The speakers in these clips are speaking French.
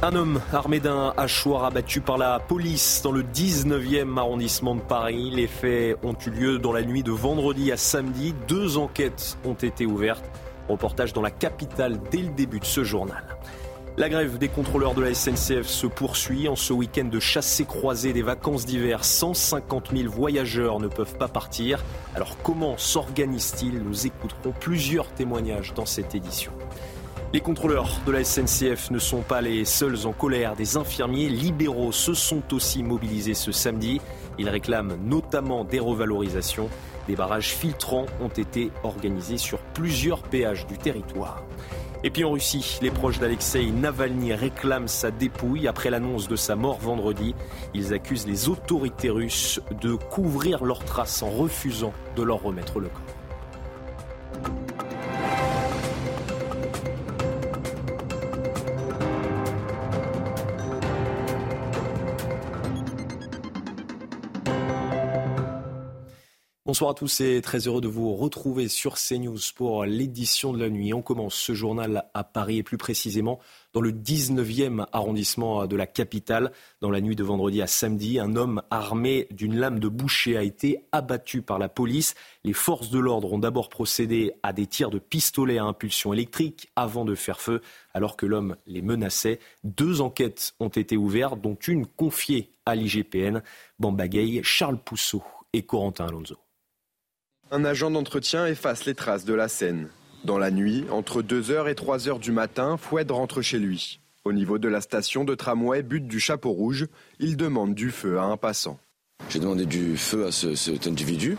Un homme armé d'un hachoir abattu par la police dans le 19e arrondissement de Paris. Les faits ont eu lieu dans la nuit de vendredi à samedi. Deux enquêtes ont été ouvertes. Reportage dans la capitale dès le début de ce journal. La grève des contrôleurs de la SNCF se poursuit. En ce week-end de chassé croisé des vacances d'hiver, 150 000 voyageurs ne peuvent pas partir. Alors comment s'organisent-ils Nous écouterons plusieurs témoignages dans cette édition. Les contrôleurs de la SNCF ne sont pas les seuls en colère. Des infirmiers libéraux se sont aussi mobilisés ce samedi. Ils réclament notamment des revalorisations. Des barrages filtrants ont été organisés sur plusieurs péages du territoire. Et puis en Russie, les proches d'Alexei Navalny réclament sa dépouille après l'annonce de sa mort vendredi. Ils accusent les autorités russes de couvrir leurs traces en refusant de leur remettre le corps. Bonsoir à tous et très heureux de vous retrouver sur CNews pour l'édition de la nuit. On commence ce journal à Paris et plus précisément dans le 19e arrondissement de la capitale. Dans la nuit de vendredi à samedi, un homme armé d'une lame de boucher a été abattu par la police. Les forces de l'ordre ont d'abord procédé à des tirs de pistolet à impulsion électrique avant de faire feu alors que l'homme les menaçait. Deux enquêtes ont été ouvertes, dont une confiée à l'IGPN. Bambagay, Charles Pousseau et Corentin Alonso. Un agent d'entretien efface les traces de la scène. Dans la nuit, entre 2h et 3h du matin, Foued rentre chez lui. Au niveau de la station de tramway but du Chapeau Rouge, il demande du feu à un passant. J'ai demandé du feu à cet individu.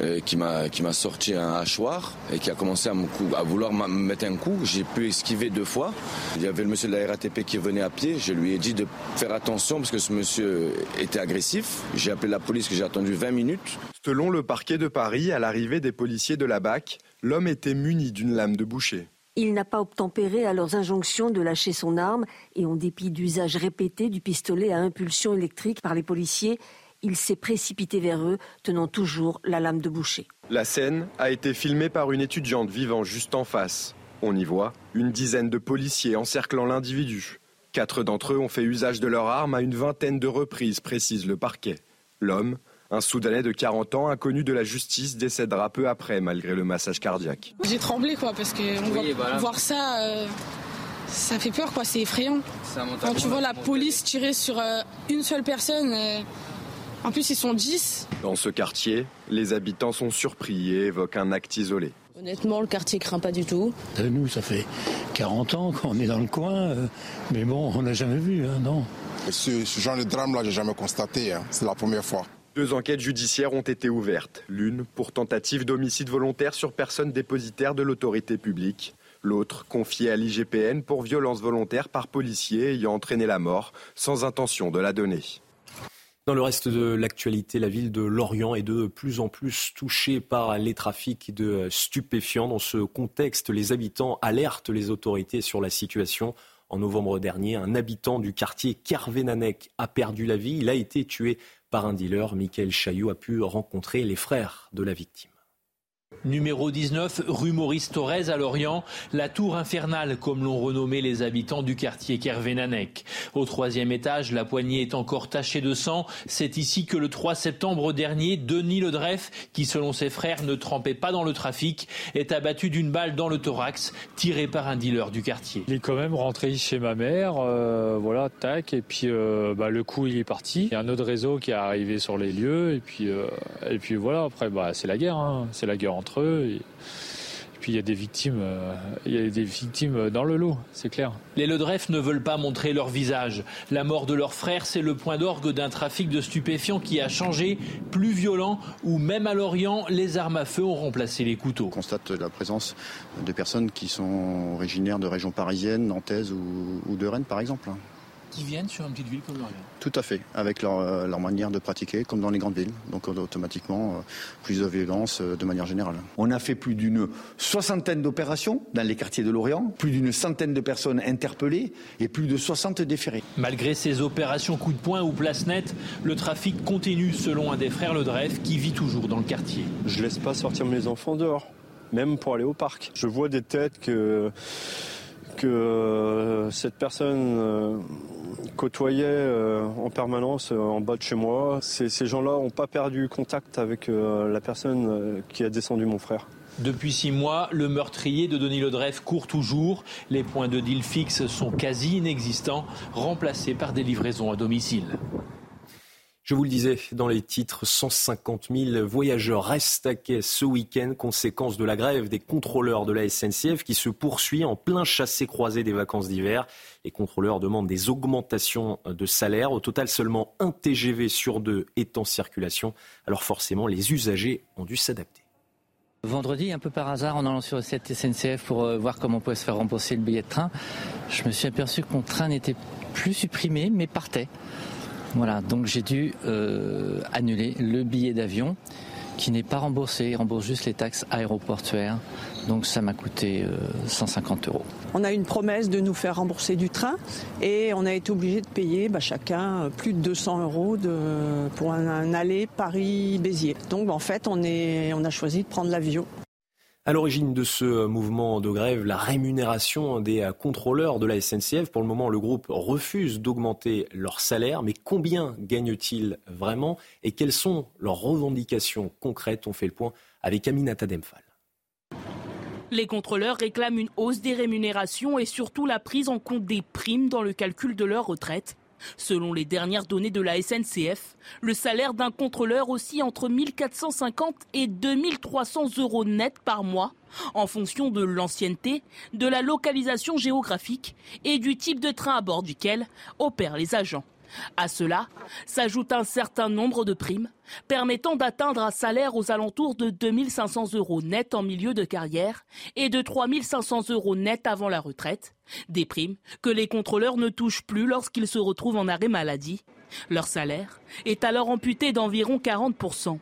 Euh, qui m'a qui m'a sorti un hachoir et qui a commencé à, me à vouloir me mettre un coup. J'ai pu esquiver deux fois. Il y avait le monsieur de la RATP qui venait à pied. Je lui ai dit de faire attention parce que ce monsieur était agressif. J'ai appelé la police que j'ai attendu 20 minutes. Selon le parquet de Paris, à l'arrivée des policiers de la BAC, l'homme était muni d'une lame de boucher. Il n'a pas obtempéré à leurs injonctions de lâcher son arme et en dépit d'usage répété du pistolet à impulsion électrique par les policiers, il s'est précipité vers eux, tenant toujours la lame de boucher. La scène a été filmée par une étudiante vivant juste en face. On y voit une dizaine de policiers encerclant l'individu. Quatre d'entre eux ont fait usage de leur arme à une vingtaine de reprises, précise le parquet. L'homme, un Soudanais de 40 ans, inconnu de la justice, décédera peu après, malgré le massage cardiaque. J'ai tremblé, quoi, parce que voir ça, euh, ça fait peur, quoi, c'est effrayant. Quand tu vois la police tirer sur euh, une seule personne, euh, en plus, ils sont 10. Dans ce quartier, les habitants sont surpris et évoquent un acte isolé. Honnêtement, le quartier craint pas du tout. Euh, nous, ça fait 40 ans qu'on est dans le coin, euh, mais bon, on n'a jamais vu, hein, non. Ce, genre de drame-là, j'ai jamais constaté. Hein. C'est la première fois. Deux enquêtes judiciaires ont été ouvertes. L'une pour tentative d'homicide volontaire sur personne dépositaire de l'autorité publique. L'autre confiée à l'IGPN pour violence volontaire par policier ayant entraîné la mort sans intention de la donner. Dans le reste de l'actualité, la ville de Lorient est de plus en plus touchée par les trafics de stupéfiants. Dans ce contexte, les habitants alertent les autorités sur la situation. En novembre dernier, un habitant du quartier Kervénanec a perdu la vie. Il a été tué par un dealer. Michael Chaillot a pu rencontrer les frères de la victime. Numéro 19, rue Maurice Thorez à Lorient, la tour infernale, comme l'ont renommé les habitants du quartier Kervénanec. Au troisième étage, la poignée est encore tachée de sang. C'est ici que le 3 septembre dernier, Denis Ledreff, qui selon ses frères ne trempait pas dans le trafic, est abattu d'une balle dans le thorax, tiré par un dealer du quartier. Il est quand même rentré chez ma mère, euh, voilà, tac, et puis euh, bah, le coup il est parti. Il y a un autre réseau qui est arrivé sur les lieux, et puis, euh, et puis voilà, après bah, c'est la guerre, hein. c'est la guerre entre eux. Et, puis il y a des victimes, euh, il y a des victimes dans le lot, c'est clair. Les Ledref ne veulent pas montrer leur visage. La mort de leur frère, c'est le point d'orgue d'un trafic de stupéfiants qui a changé, plus violent, où même à Lorient, les armes à feu ont remplacé les couteaux. On constate la présence de personnes qui sont originaires de régions parisiennes, nantaises ou de Rennes par exemple qui viennent sur une petite ville comme Lorient. Tout à fait, avec leur, euh, leur, manière de pratiquer, comme dans les grandes villes. Donc automatiquement, euh, plus de violence euh, de manière générale. On a fait plus d'une soixantaine d'opérations dans les quartiers de Lorient, plus d'une centaine de personnes interpellées et plus de 60 déférés. Malgré ces opérations coup de poing ou place nette, le trafic continue selon un des frères Le Dreyf qui vit toujours dans le quartier. Je laisse pas sortir mes enfants dehors, même pour aller au parc. Je vois des têtes que que cette personne côtoyait en permanence en bas de chez moi. Ces, gens-là n'ont pas perdu contact avec la personne qui a descendu mon frère. Depuis six mois, le meurtrier de Denis Lodref court toujours. Les points de deal fixes sont quasi inexistants, remplacés par des livraisons à domicile. Je vous le disais dans les titres, 150 000 voyageurs restent à quai ce week-end, conséquence de la grève des contrôleurs de la SNCF qui se poursuit en plein chassé-croisé des vacances d'hiver. Les contrôleurs demandent des augmentations de salaire. Au total, seulement un TGV sur deux est en circulation. Alors forcément, les usagers ont dû s'adapter. Vendredi, un peu par hasard, en allant sur le site SNCF pour euh, voir comment on pouvait se faire rembourser le billet de train, je me suis aperçu que mon train n'était plus supprimé, mais partait. Voilà, donc j'ai dû euh, annuler le billet d'avion qui n'est pas remboursé, il rembourse juste les taxes aéroportuaires. Donc ça m'a coûté 150 euh, euros. On a une promesse de nous faire rembourser du train et on a été obligé de payer bah, chacun euh, plus de 200 euros pour un, aller Paris-Béziers. Donc en fait, on a choisi de prendre l'avion. À l'origine de ce mouvement de grève, la rémunération des contrôleurs de la SNCF. Pour le moment, le groupe refuse d'augmenter leur salaire. Mais combien gagnent-ils vraiment et quelles sont leurs revendications concrètes? On fait le point avec Aminata Demphal. Les contrôleurs réclament une hausse des rémunérations et surtout la prise en compte des primes dans le calcul de leur retraite. Selon les dernières données de la SNCF, le salaire d'un contrôleur oscille entre 1450 et 2300 euros net par mois, en fonction de l'ancienneté, de la localisation géographique et du type de train à bord duquel opèrent les agents. À cela s'ajoute un certain nombre de primes permettant d'atteindre un salaire aux alentours de 2500 euros net en milieu de carrière et de 3500 euros net avant la retraite. Des primes que les contrôleurs ne touchent plus lorsqu'ils se retrouvent en arrêt maladie. Leur salaire est alors amputé d'environ 40%.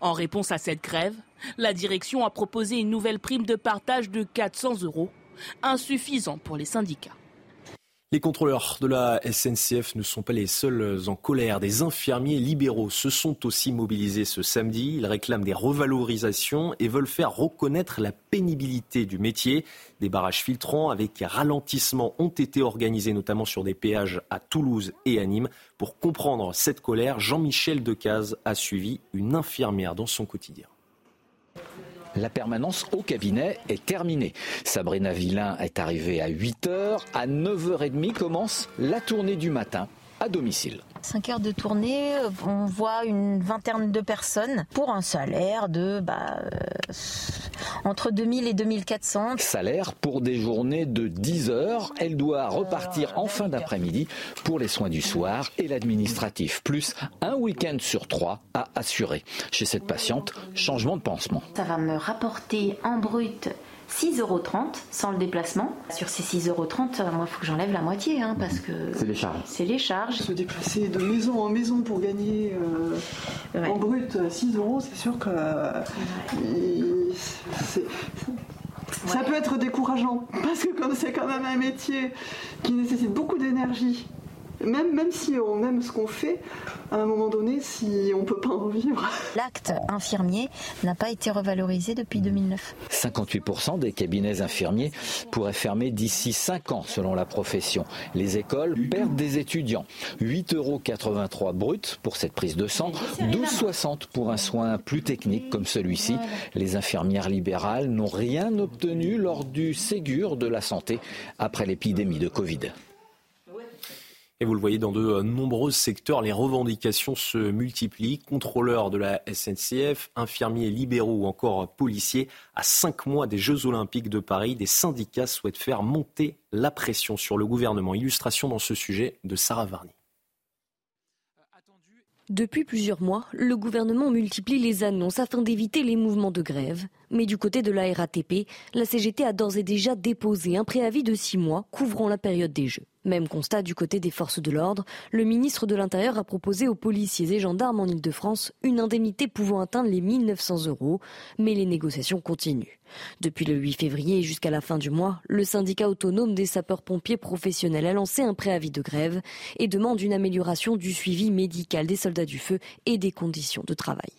En réponse à cette grève, la direction a proposé une nouvelle prime de partage de 400 euros, insuffisant pour les syndicats. Les contrôleurs de la SNCF ne sont pas les seuls en colère. Des infirmiers libéraux se sont aussi mobilisés ce samedi. Ils réclament des revalorisations et veulent faire reconnaître la pénibilité du métier. Des barrages filtrants avec ralentissement ont été organisés notamment sur des péages à Toulouse et à Nîmes. Pour comprendre cette colère, Jean-Michel Decaze a suivi une infirmière dans son quotidien. La permanence au cabinet est terminée. Sabrina Villain est arrivée à 8h. À 9h30 commence la tournée du matin à domicile. 5 heures de tournée, on voit une vingtaine de personnes pour un salaire de bah, euh, entre 2000 et 2400. Salaire pour des journées de 10 heures. Elle doit repartir en fin d'après-midi pour les soins du soir et l'administratif, plus un week-end sur trois à assurer. Chez cette patiente, changement de pansement. Ça va me rapporter en brut 6,30 euros sans le déplacement. Sur ces 6,30 euros, moi, il faut que j'enlève la moitié, hein, parce que... C'est les charges. C'est les charges. Se déplacer de maison en maison pour gagner euh, en brut 6 euros, c'est sûr que... ça peut être décourageant, parce que comme c'est quand même un métier qui nécessite beaucoup d'énergie, même, même si on aime ce qu'on fait, à un moment donné, si on ne peut pas en vivre. L'acte infirmier n'a pas été revalorisé depuis 2009. 58% des cabinets infirmiers pourraient fermer d'ici 5 ans, selon la profession. Les écoles perdent des étudiants. 8,83 euros brut pour cette prise de sang, 12,60 pour un soin plus technique comme celui-ci. Les infirmières libérales n'ont rien obtenu lors du Ségur de la santé après l'épidémie de Covid. Et vous le voyez dans de euh, nombreux secteurs, les revendications se multiplient. Contrôleurs de la SNCF, infirmiers libéraux ou encore policiers. À cinq mois des Jeux Olympiques de Paris, des syndicats souhaitent faire monter la pression sur le gouvernement. Illustration dans ce sujet de Sarah Varny. Depuis plusieurs mois, le gouvernement multiplie les annonces afin d'éviter les mouvements de grève. Mais du côté de la RATP, la CGT a d'ores et déjà déposé un préavis de six mois couvrant la période des Jeux. Même constat du côté des forces de l'ordre. Le ministre de l'Intérieur a proposé aux policiers et gendarmes en Ile-de-France une indemnité pouvant atteindre les 1900 euros, mais les négociations continuent. Depuis le 8 février jusqu'à la fin du mois, le syndicat autonome des sapeurs-pompiers professionnels a lancé un préavis de grève et demande une amélioration du suivi médical des soldats du feu et des conditions de travail.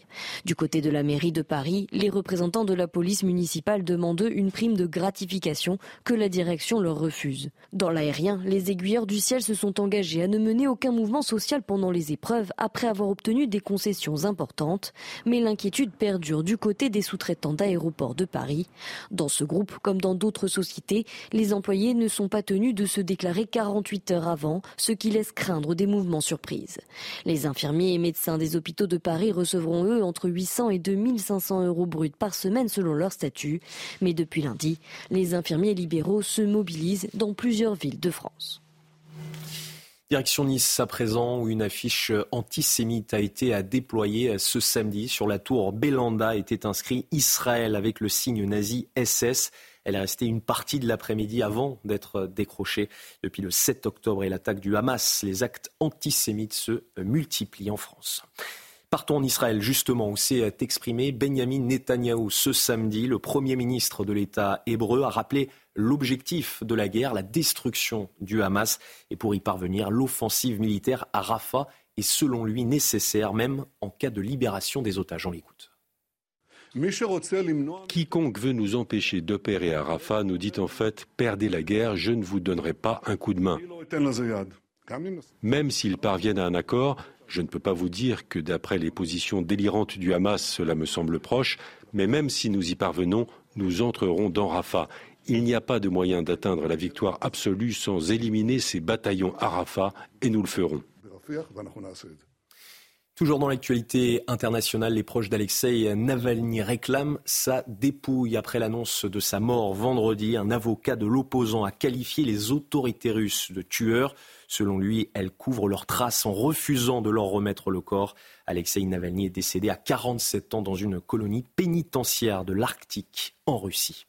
Du côté de la mairie de Paris, les représentants de la police municipale demandent une prime de gratification que la direction leur refuse. Dans l'aérien, les aiguilleurs du ciel se sont engagés à ne mener aucun mouvement social pendant les épreuves après avoir obtenu des concessions importantes, mais l'inquiétude perdure du côté des sous-traitants d'aéroports de Paris. Dans ce groupe, comme dans d'autres sociétés, les employés ne sont pas tenus de se déclarer 48 heures avant, ce qui laisse craindre des mouvements surprises. Les infirmiers et médecins des hôpitaux de Paris recevront eux entre 800 et 2500 euros bruts par semaine selon leur statut. Mais depuis lundi, les infirmiers libéraux se mobilisent dans plusieurs villes de France. Direction Nice à présent, où une affiche antisémite a été déployée ce samedi. Sur la tour Belanda était inscrit Israël avec le signe nazi SS. Elle est restée une partie de l'après-midi avant d'être décrochée. Depuis le 7 octobre et l'attaque du Hamas, les actes antisémites se multiplient en France. Partons en Israël, justement, où s'est exprimé Benjamin Netanyahou ce samedi. Le Premier ministre de l'État hébreu a rappelé l'objectif de la guerre, la destruction du Hamas. Et pour y parvenir, l'offensive militaire à Rafah est selon lui nécessaire, même en cas de libération des otages. On l'écoute. Quiconque veut nous empêcher d'opérer à Rafah nous dit en fait Perdez la guerre, je ne vous donnerai pas un coup de main. Même s'ils parviennent à un accord, je ne peux pas vous dire que d'après les positions délirantes du Hamas, cela me semble proche, mais même si nous y parvenons, nous entrerons dans Rafah. Il n'y a pas de moyen d'atteindre la victoire absolue sans éliminer ces bataillons à Rafah, et nous le ferons. Toujours dans l'actualité internationale, les proches d'Alexei Navalny réclament sa dépouille après l'annonce de sa mort vendredi. Un avocat de l'opposant a qualifié les autorités russes de tueurs. Selon lui, elles couvrent leurs traces en refusant de leur remettre le corps. Alexei Navalny est décédé à 47 ans dans une colonie pénitentiaire de l'Arctique en Russie.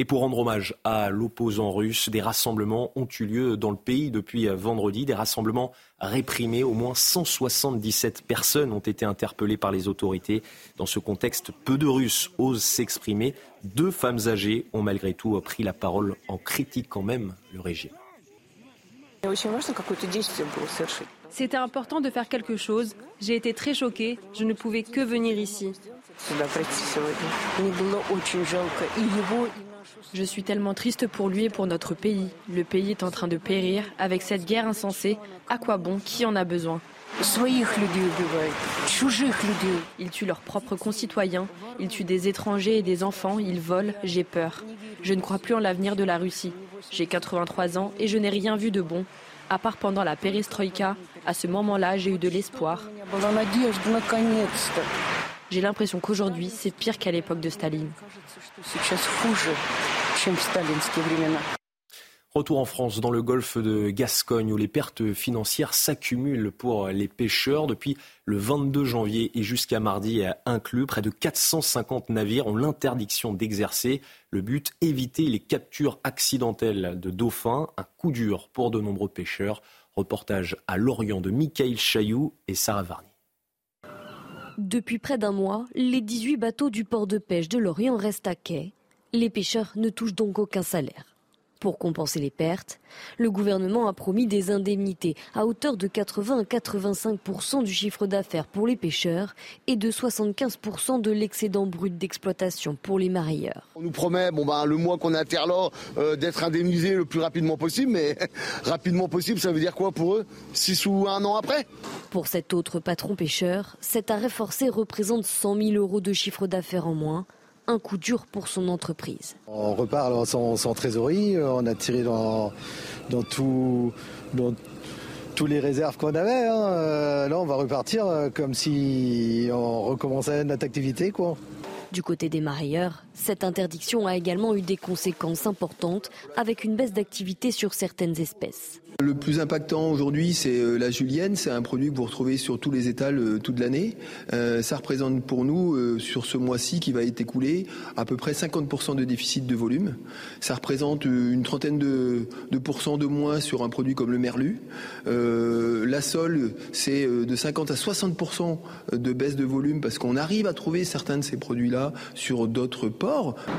Et pour rendre hommage à l'opposant russe, des rassemblements ont eu lieu dans le pays depuis vendredi, des rassemblements réprimés. Au moins 177 personnes ont été interpellées par les autorités. Dans ce contexte, peu de Russes osent s'exprimer. Deux femmes âgées ont malgré tout pris la parole en critiquant même le régime. C'était important de faire quelque chose. J'ai été très choquée. Je ne pouvais que venir ici. Je suis tellement triste pour lui et pour notre pays. Le pays est en train de périr. Avec cette guerre insensée, à quoi bon Qui en a besoin Ils tuent leurs propres concitoyens, ils tuent des étrangers et des enfants, ils volent, j'ai peur. Je ne crois plus en l'avenir de la Russie. J'ai 83 ans et je n'ai rien vu de bon, à part pendant la perestroïka. À ce moment-là, j'ai eu de l'espoir. J'ai l'impression qu'aujourd'hui, c'est pire qu'à l'époque de Staline. Retour en France, dans le golfe de Gascogne, où les pertes financières s'accumulent pour les pêcheurs. Depuis le 22 janvier et jusqu'à mardi inclus, près de 450 navires ont l'interdiction d'exercer. Le but, éviter les captures accidentelles de dauphins. Un coup dur pour de nombreux pêcheurs. Reportage à Lorient de Michael Chailloux et Sarah Varny. Depuis près d'un mois, les 18 bateaux du port de pêche de Lorient restent à quai. Les pêcheurs ne touchent donc aucun salaire. Pour compenser les pertes, le gouvernement a promis des indemnités à hauteur de 80 à 85% du chiffre d'affaires pour les pêcheurs et de 75% de l'excédent brut d'exploitation pour les marailleurs. On nous promet, bon ben, le mois qu'on est là, euh, d'être indemnisé le plus rapidement possible, mais rapidement possible, ça veut dire quoi pour eux? Six ou un an après? Pour cet autre patron pêcheur, cet arrêt forcé représente 100 000 euros de chiffre d'affaires en moins un coup dur pour son entreprise. On repart sans, trésorerie, on a tiré dans, dans, tout, dans tous les réserves qu'on avait. Hein. Euh, là, on va repartir euh, comme si on recommençait notre activité. Quoi. Du côté des marailleurs, Cette interdiction a également eu des conséquences importantes avec une baisse d'activité sur certaines espèces. Le plus impactant aujourd'hui, c'est euh, la julienne. C'est un produit que vous retrouvez sur tous les étals euh, toute l'année. Euh, ça représente pour nous, sur ce mois-ci qui va être écoulé, à peu près 50% de déficit de volume. Ça représente une trentaine de, de pourcents de moins sur un produit comme le merlu. la sole, c'est de 50 à 60% de baisse de volume parce qu'on arrive à trouver certains de ces produits-là sur d'autres ports.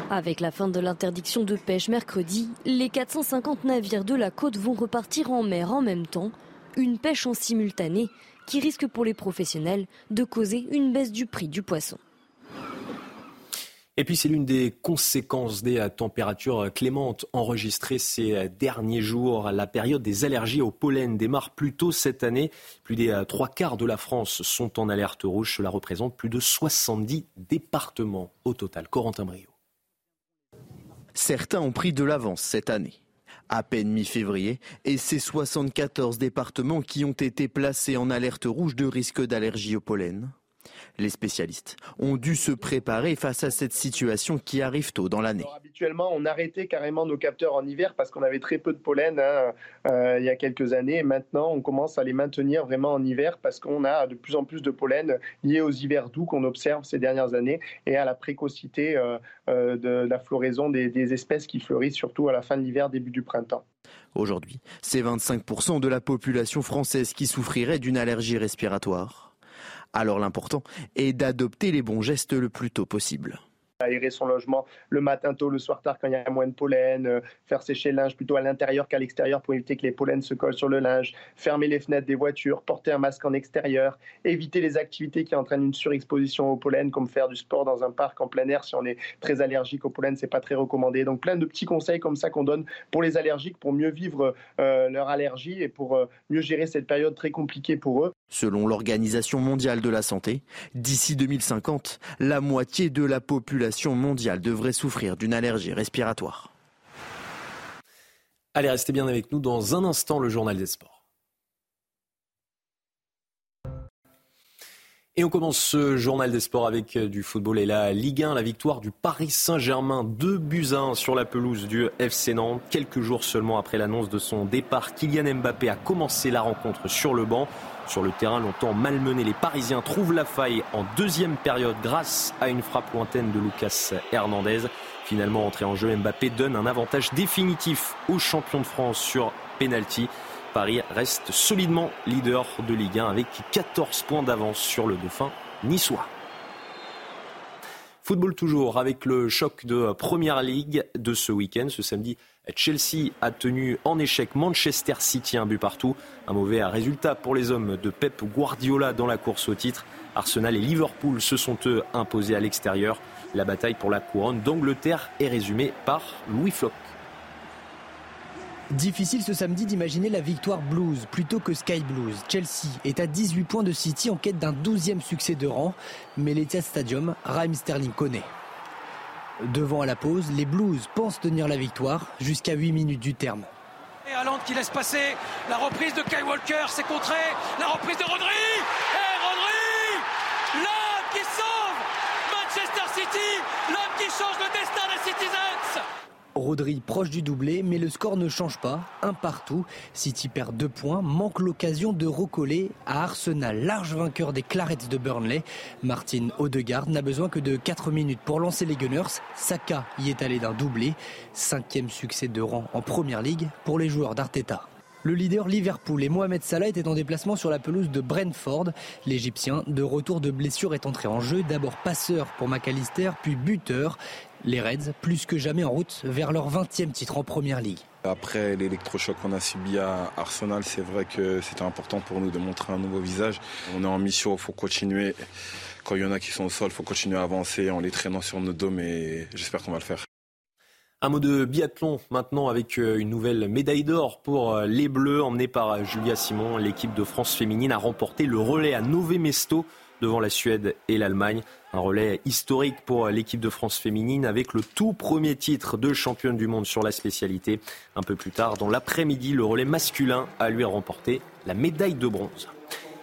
Avec la fin de l'interdiction de pêche mercredi, les 450 navires de la côte vont repartir en mer en même temps, une pêche en simultané qui risque pour les professionnels de causer une baisse du prix du poisson. Et puis c'est l'une des conséquences des températures clémentes enregistrées ces derniers jours. La période des allergies au pollen démarre plus tôt cette année. Plus des trois quarts de la France sont en alerte rouge. Cela représente plus de 70 départements au total. Corentin Brio. Certains ont pris de l'avance cette année à peine mi-février, et ces 74 départements qui ont été placés en alerte rouge de risque d'allergie au pollen. Les spécialistes ont dû se préparer face à cette situation qui arrive tôt dans l'année. Habituellement, on arrêtait carrément nos capteurs en hiver parce qu'on avait très peu de pollen hein, euh, il y a quelques années. Maintenant, on commence à les maintenir vraiment en hiver parce qu'on a de plus en plus de pollen liés aux hivers doux qu'on observe ces dernières années et à la précocité euh, euh, de la floraison des, des espèces qui fleurissent surtout à la fin de l'hiver, début du printemps. Aujourd'hui, c'est 25% de la population française qui souffrirait d'une allergie respiratoire. Alors l'important est d'adopter les bons gestes le plus tôt possible aérer son logement le matin tôt, le soir tard quand il y a moins de pollen, euh, faire sécher le linge plutôt à l'intérieur qu'à l'extérieur pour éviter que les pollens se collent sur le linge, fermer les fenêtres des voitures, porter un masque en extérieur, éviter les activités qui entraînent une surexposition au pollen comme faire du sport dans un parc en plein air si on est très allergique au pollen, c'est pas très recommandé. Donc plein de petits conseils comme ça qu'on donne pour les allergiques pour mieux vivre euh, leur allergie et pour euh, mieux gérer cette période très compliquée pour eux. Selon l'Organisation mondiale de la santé, d'ici 2050, la moitié de la population mondiale devrait souffrir d'une allergie respiratoire. Allez, restez bien avec nous dans un instant, le journal des sports. Et on commence ce journal des sports avec euh, du football et la Ligue 1, la victoire du Paris Saint-Germain, 2 buts 1 sur la pelouse du FC Nantes. Quelques jours seulement après l'annonce de son départ, Kylian Mbappé a commencé la rencontre sur le banc. Sur le terrain, longtemps malmené, les Parisiens trouvent la faille en deuxième période grâce à une frappe lointaine de Lucas Hernandez. Finalement entré en jeu, Mbappé donne un avantage définitif aux champions de France sur penalty. Paris reste solidement leader de Ligue 1 avec 14 points d'avance sur le dauphin niçois. Football toujours avec le choc de Première Ligue de ce week-end, ce samedi Chelsea a tenu en échec Manchester City un but partout. Un mauvais résultat pour les hommes de Pep Guardiola dans la course au titre. Arsenal et Liverpool se sont eux imposés à l'extérieur. La bataille pour la couronne d'Angleterre est résumée par Louis Floch. Difficile ce samedi d'imaginer la victoire Blues plutôt que Sky Blues. Chelsea est à 18 points de City en quête d'un 12e succès de rang, mais l'Etihad Stadium, Raheem Sterling connaît. Devant à la pause, les Blues pensent tenir la victoire jusqu'à 8 minutes du terme. Et Hollande qui laisse passer la reprise de Kyle Walker, c'est contré, la reprise de Rodri Et Rodri L'homme qui sauve Manchester City, l'homme qui change le destin Rodri proche du doublé, mais le score ne change pas. Un partout. City perd deux points, manque l'occasion de recoller à Arsenal, large vainqueur des Clarets de Burnley. Martin Odegaard n'a besoin que de 4 minutes pour lancer les Gunners. Saka y est allé d'un doublé. Cinquième succès de rang en Première Ligue pour les joueurs d'Arteta. Le leader Liverpool et Mohamed Salah étaient en déplacement sur la pelouse de Brentford. L'Égyptien, de retour de blessure, est entré en jeu. D'abord passeur pour McAllister, puis buteur. Les Reds, plus que jamais en route vers leur 20e titre en Première Ligue. Après l'électrochoc qu'on a subi à Arsenal, c'est vrai que c'était important pour nous de montrer un nouveau visage. On est en mission, il faut continuer. Quand il y en a qui sont au sol, il faut continuer à avancer en les traînant sur nos dos, mais j'espère qu'on va le faire. Un mot de biathlon maintenant avec euh, une nouvelle médaille d'or pour euh, les Bleus emmenée par euh, Julia Simon. L'équipe de France féminine a remporté le relais à Nové Mesto devant la Suède et l'Allemagne. Un relais historique pour l'équipe de France féminine avec le tout premier titre de championne du monde sur la spécialité. Un peu plus tard, dans l'après-midi, le relais masculin a lui remporté la médaille de bronze.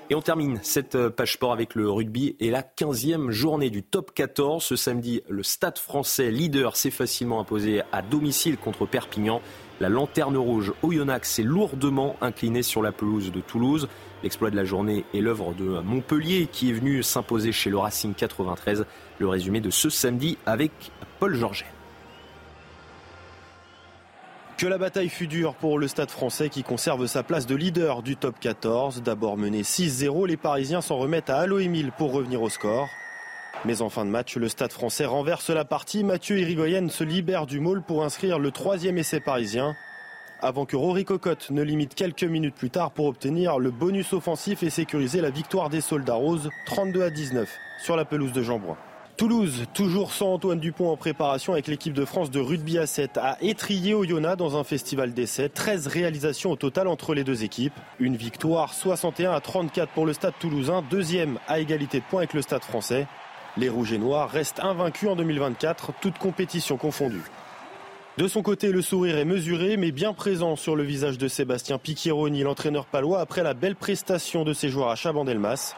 Et on termine cette euh, page sport avec le rugby et la 15e journée du top 14. Ce samedi, le Stade français leader s'est facilement imposé à domicile contre Perpignan. La lanterne rouge Oyonnax s'est lourdement inclinée sur la pelouse de Toulouse. L'exploit de la journée est l'œuvre de Montpellier qui est venu s'imposer chez le Racing 93. Le résumé de ce samedi avec Paul Georget. Que la bataille fut dure pour le stade français qui conserve sa place de leader du top 14. D'abord mené 6-0, les Parisiens s'en remettent à Allo pour revenir au score. Mais en fin de match, le stade français renverse la partie. Mathieu Irigoyen se libère du môle pour inscrire le troisième essai parisien. Avant que Rory Cocotte ne limite quelques minutes plus tard pour obtenir le bonus offensif et sécuriser la victoire des soldats roses 32 à 19 sur la pelouse de Jean Brun. Toulouse, toujours sans Antoine Dupont en préparation avec l'équipe de France de rugby à 7, a étrié Oyonnax dans un festival d'essais. 13 réalisations au total entre les deux équipes. Une victoire 61 à 34 pour le stade toulousain, deuxième à égalité de points avec le stade français. Les Rouges et Noirs restent invaincus en 2024, toutes compétitions confondues. De son côté, le sourire est mesuré mais bien présent sur le visage de Sébastien Picchieroni, l'entraîneur palois, après la belle prestation de ses joueurs à Chabandelmas.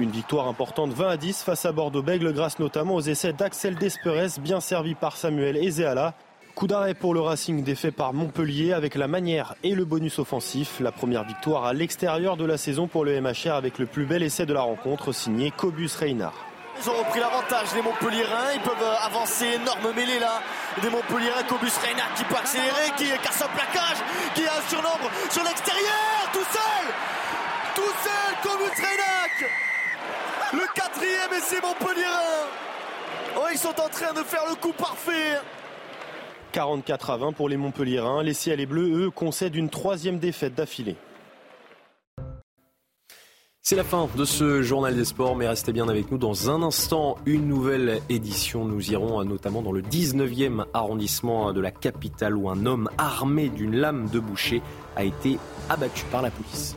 Une victoire importante 20 à 10 face à Bordeaux-Bègle grâce notamment aux essais d'Axel Desperes bien servi par Samuel Ezéala. Coup d'arrêt pour le Racing défait par Montpellier avec la manière et le bonus offensif. La première victoire à l'extérieur de la saison pour le MHR avec le plus bel essai de la rencontre signé Cobus Reynard. Ils ont repris l'avantage, les Montpellierins. Ils peuvent euh, avancer, énorme mêlée là. Des Montpellierins, Cobus Reynard qui peut accélérer, qui casse un plaquage, qui a un surnombre sur l'extérieur, tout seul Tout seul, Cobus Reynard le quatrième essai Montpellier. Oh, ils sont en train de faire le coup parfait. 44 à 20 pour les Montpellierins. Les Ciels et Bleus, eux, concèdent une troisième défaite d'affilée. C'est la fin de ce journal des sports, mais restez bien avec nous dans un instant. Une nouvelle édition. Nous irons notamment dans le 19e arrondissement de la capitale où un homme armé d'une lame de boucher a été abattu par la police.